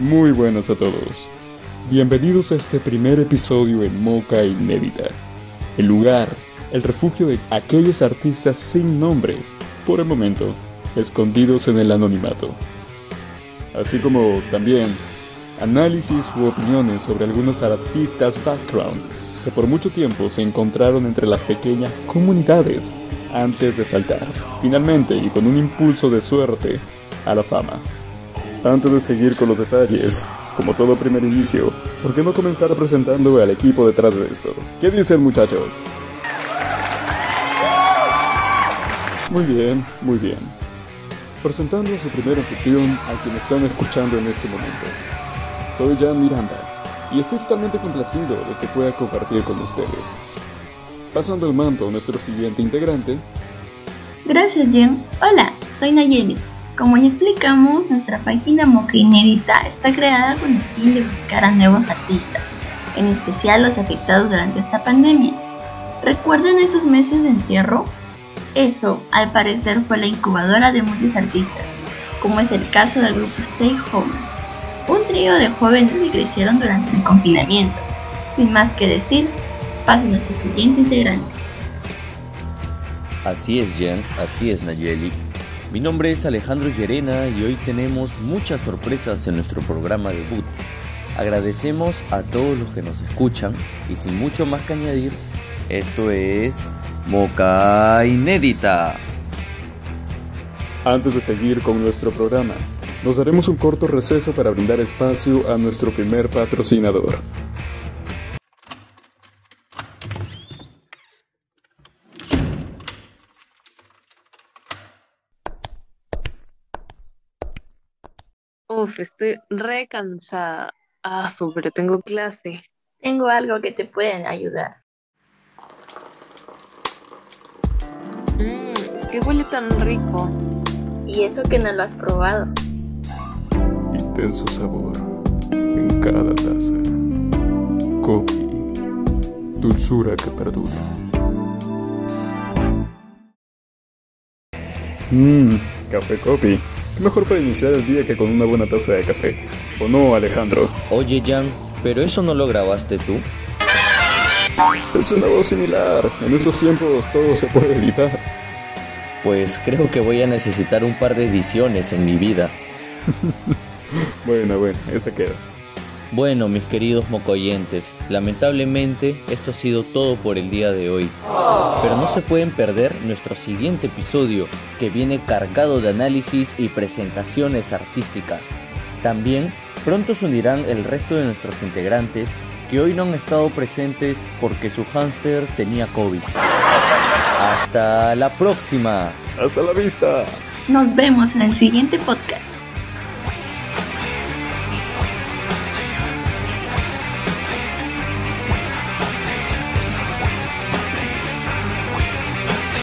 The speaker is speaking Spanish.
Muy buenas a todos. Bienvenidos a este primer episodio en Moca Inédita. El lugar, el refugio de aquellos artistas sin nombre, por el momento, escondidos en el anonimato. Así como también análisis u opiniones sobre algunos artistas background que por mucho tiempo se encontraron entre las pequeñas comunidades antes de saltar, finalmente y con un impulso de suerte, a la fama. Antes de seguir con los detalles, como todo primer inicio, ¿por qué no comenzar presentando al equipo detrás de esto? ¿Qué dicen muchachos? Muy bien, muy bien. Presentando a su primer anfitrión a quien están escuchando en este momento. Soy Jan Miranda y estoy totalmente complacido de que pueda compartir con ustedes. Pasando el manto a nuestro siguiente integrante. Gracias, Jen. Hola, soy Nayeli. Como ya explicamos, nuestra página Moca Inédita está creada con el fin de buscar a nuevos artistas, en especial los afectados durante esta pandemia. ¿Recuerdan esos meses de encierro? Eso, al parecer, fue la incubadora de muchos artistas, como es el caso del grupo Stay Homes, un trío de jóvenes que crecieron durante el confinamiento. Sin más que decir, pasa nuestro siguiente integrante. Así es, Jen, así es, Nayeli. Mi nombre es Alejandro Llerena y hoy tenemos muchas sorpresas en nuestro programa debut. Agradecemos a todos los que nos escuchan y sin mucho más que añadir, esto es Moca Inédita. Antes de seguir con nuestro programa, nos daremos un corto receso para brindar espacio a nuestro primer patrocinador. Uf, estoy re cansada. Ah, pero tengo clase. Tengo algo que te pueden ayudar. Mmm, qué huele tan rico. Y eso que no lo has probado. Intenso sabor en cada taza. Copi, dulzura que perdura. Mmm, café Copi. ¿Qué mejor para iniciar el día que con una buena taza de café? ¿O no, Alejandro? Oye, Jan, ¿pero eso no lo grabaste tú? Es una voz similar. En esos tiempos todo se puede editar. Pues creo que voy a necesitar un par de ediciones en mi vida. bueno, bueno, esa queda. Bueno, mis queridos mocoyentes, lamentablemente esto ha sido todo por el día de hoy. Pero no se pueden perder nuestro siguiente episodio, que viene cargado de análisis y presentaciones artísticas. También pronto se unirán el resto de nuestros integrantes que hoy no han estado presentes porque su hámster tenía COVID. Hasta la próxima. Hasta la vista. Nos vemos en el siguiente podcast.